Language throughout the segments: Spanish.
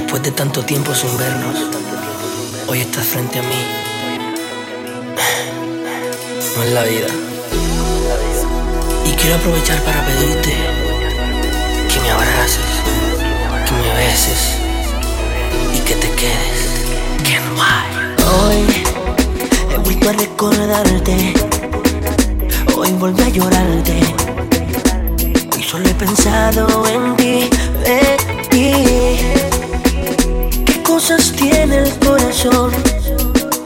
Después de tanto tiempo sin vernos, hoy estás frente a mí. No es la vida. Y quiero aprovechar para pedirte que me abraces, que me beses y que te quedes. Que no hay. Hoy he vuelto a recordarte. Hoy volví a llorarte Solo he pensado en ti, en ti. ¿Qué cosas tiene el corazón?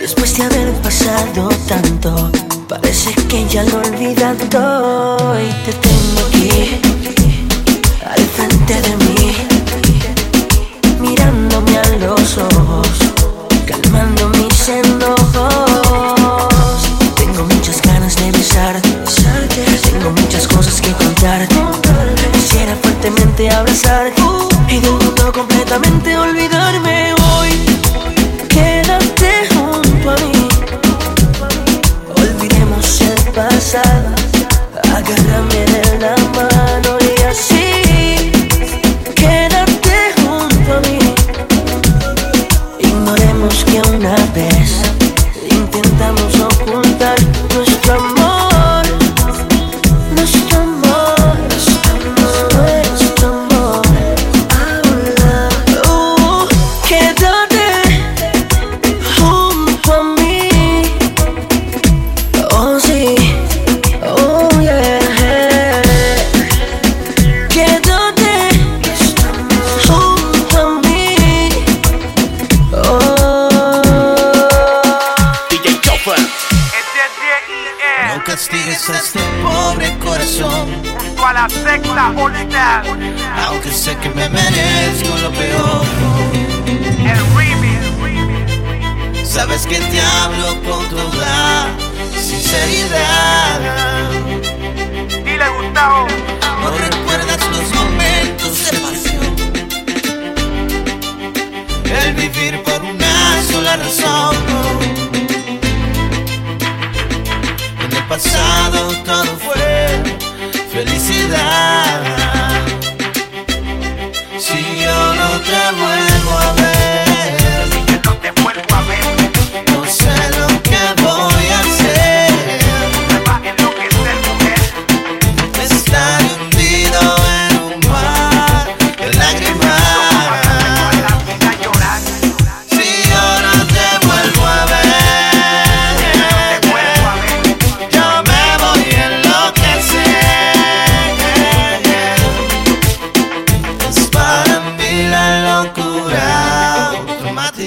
Después de haber pasado tanto, parece que ya lo he olvidado. Y te tengo aquí, al frente de mí, The song.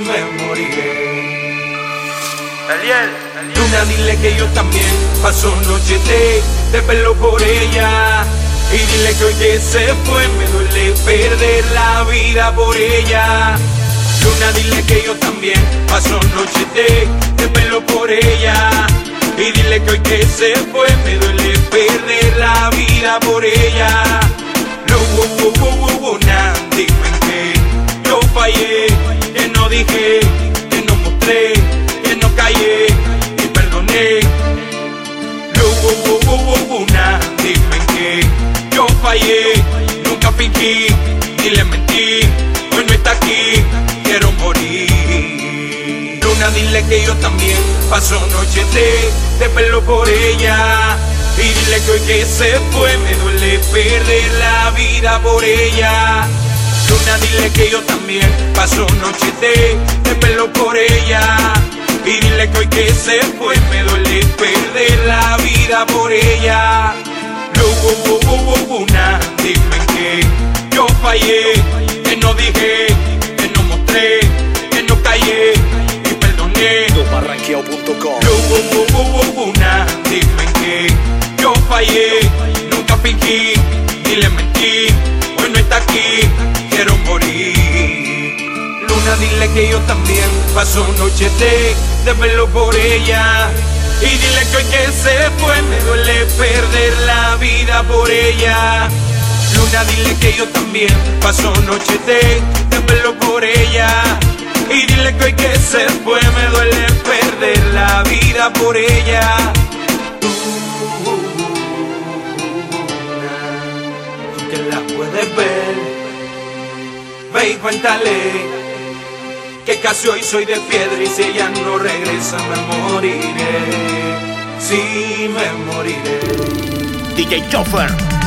Me moriré. Eliel, Luna, dile que yo también paso noche de, de pelo por ella. Y dile que hoy que se fue me duele perder la vida por ella. Luna, dile que yo también paso noche de, de pelo por ella. Y dile que hoy que se fue me duele perder la vida por ella. No, uh, uh, uh, uh, nah, dime que yo fallé, dije, que no mostré, que no callé y perdoné. Uh, nah, dime que yo fallé, nunca fingí ni le mentí. Hoy no está aquí, quiero morir. Luna, dile que yo también paso noches de, de pelo por ella. Y dile que hoy que se fue me duele perder la vida por ella. Luna, dile que yo también paso noches de, de pelo por ella. Y dile que hoy que se fue me duele perder la vida por ella. Nah, dime que yo fallé, que no dije, que no mostré, que no callé y perdoné. Nah, dime que yo fallé, dile que yo también paso noches de, de verlo por ella. Y dile que hoy que se fue me duele perder la vida por ella. Luna, dile que yo también paso noches de, de verlo por ella. Y dile que hoy que se fue me duele perder la vida por ella. Tú que la puedes ver, ve y cuéntale que casi hoy soy de piedra y si ella no regresa me moriré. Sí, me moriré. DJ Joffer.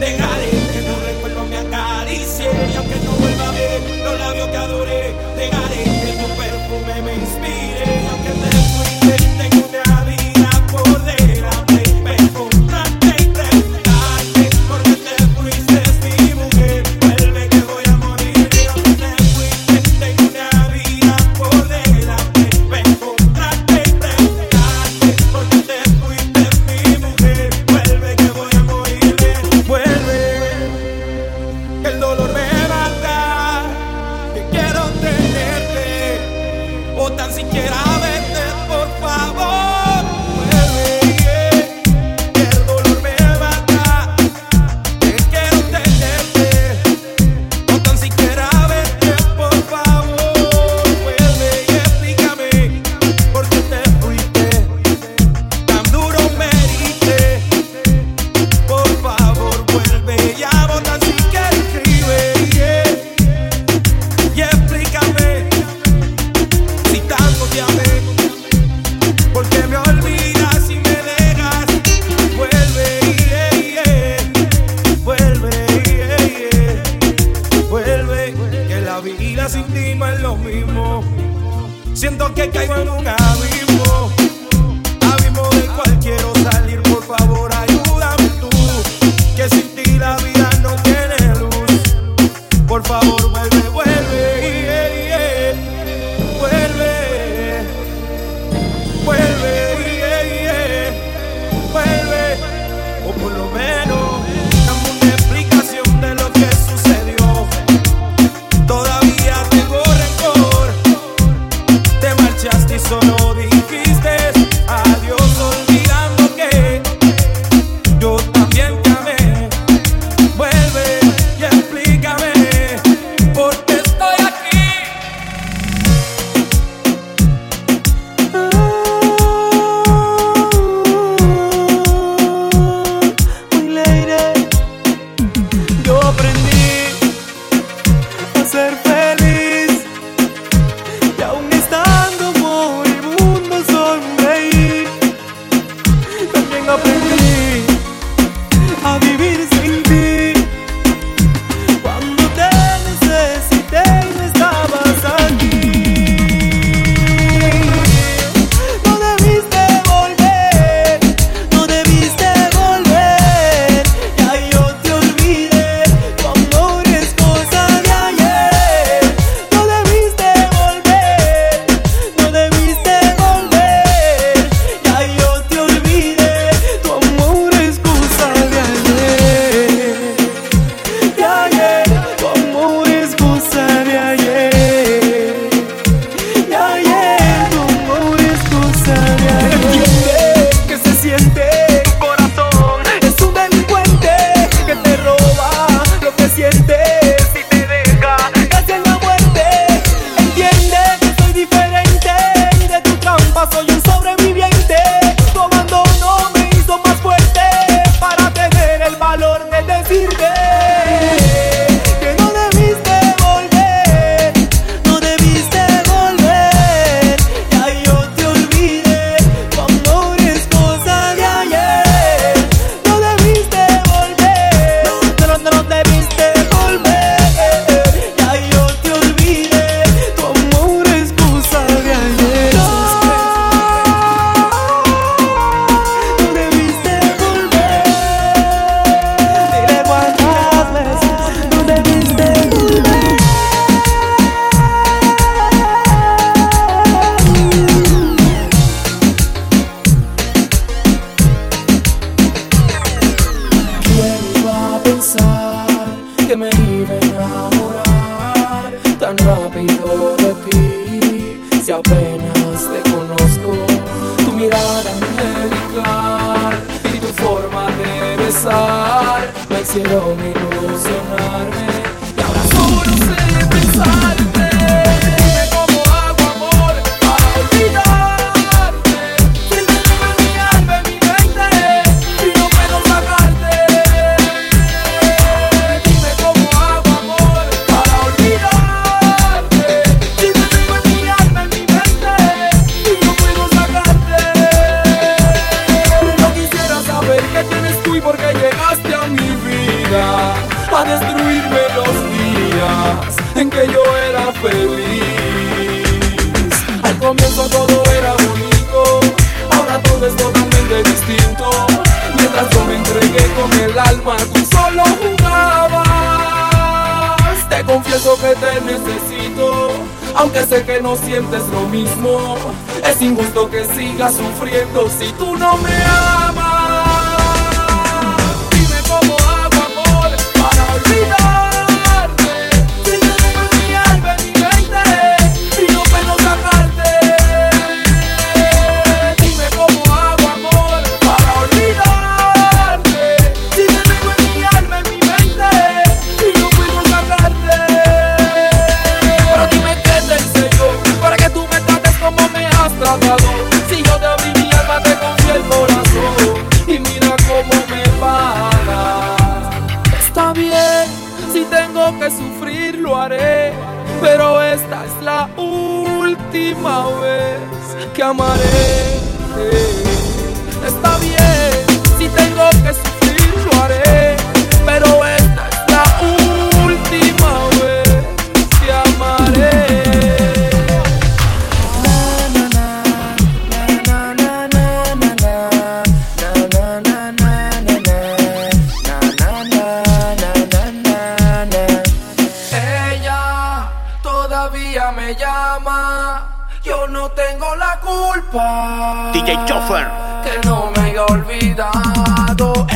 Dejaré que tu recuerdo me acaricie. Y aunque no vuelva a ver los labios que adoré, dejaré que tu perfume me inspire. سراغ دوست نرمه comienzo todo era bonito, ahora todo es totalmente distinto. Mientras yo me entregué con el alma, tú solo jugabas. Te confieso que te necesito, aunque sé que no sientes lo mismo. Es injusto que sigas sufriendo si tú no me amas. Dime cómo hago amor para olvidar. Si yo te abrí mi alma, te confié el corazón. Y mira cómo me paga. Está bien, si tengo que sufrir, lo haré. Pero esta es la última vez que amaré. me llama, yo no tengo la culpa. DJ Choffer. Que no me haya olvidado.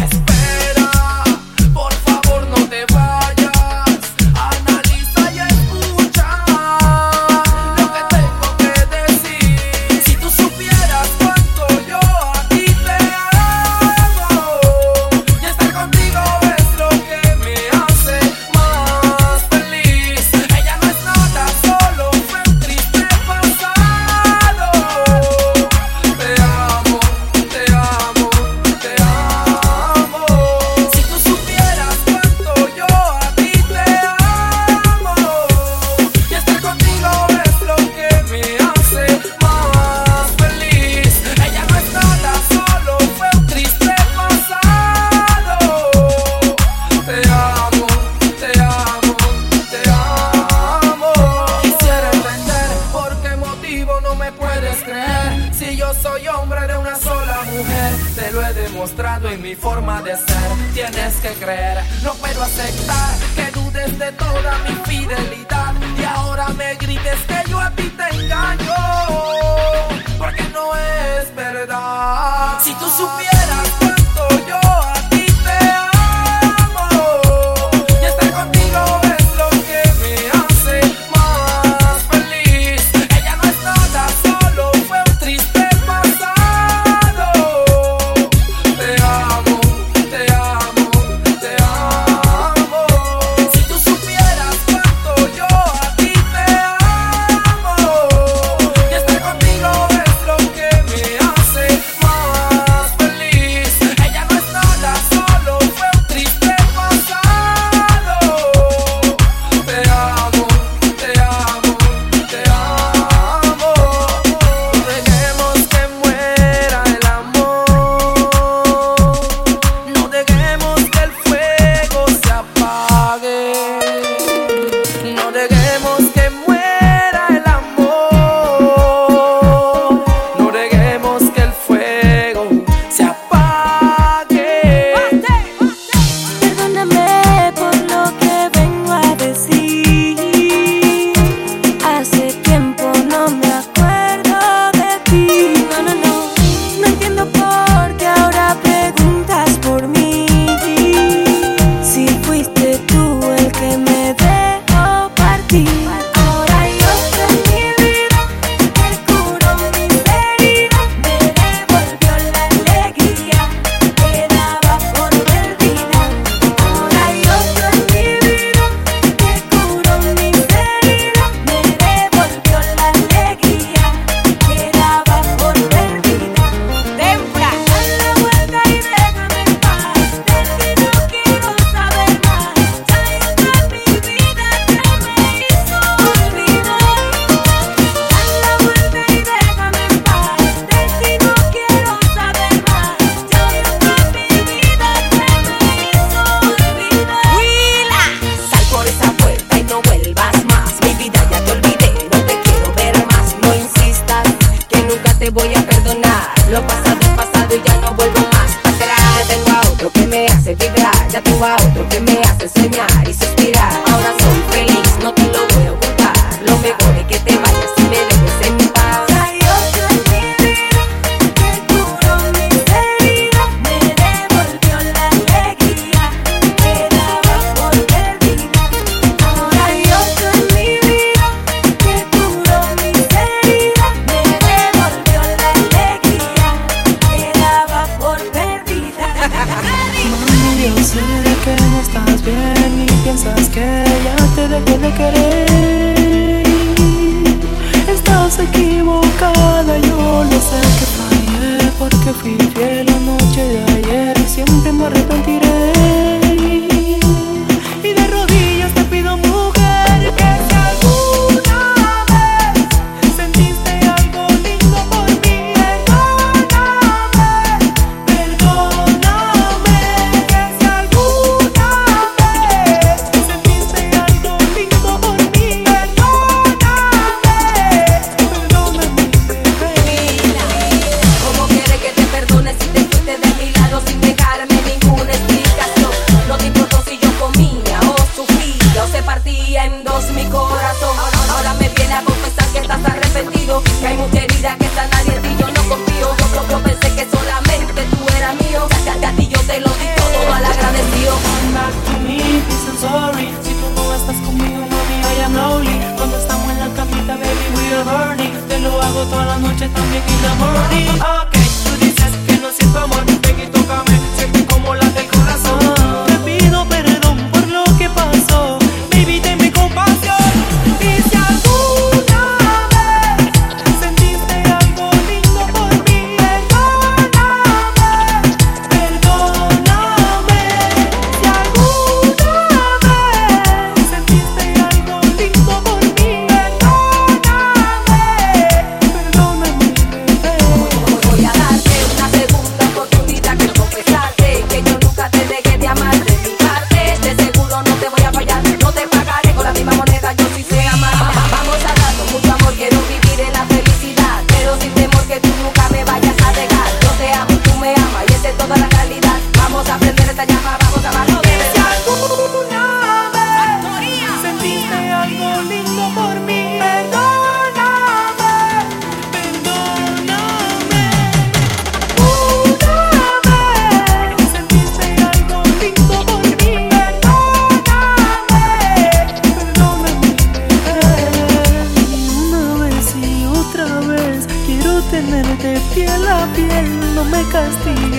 que me hace enseñar y suspirar.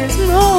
there's no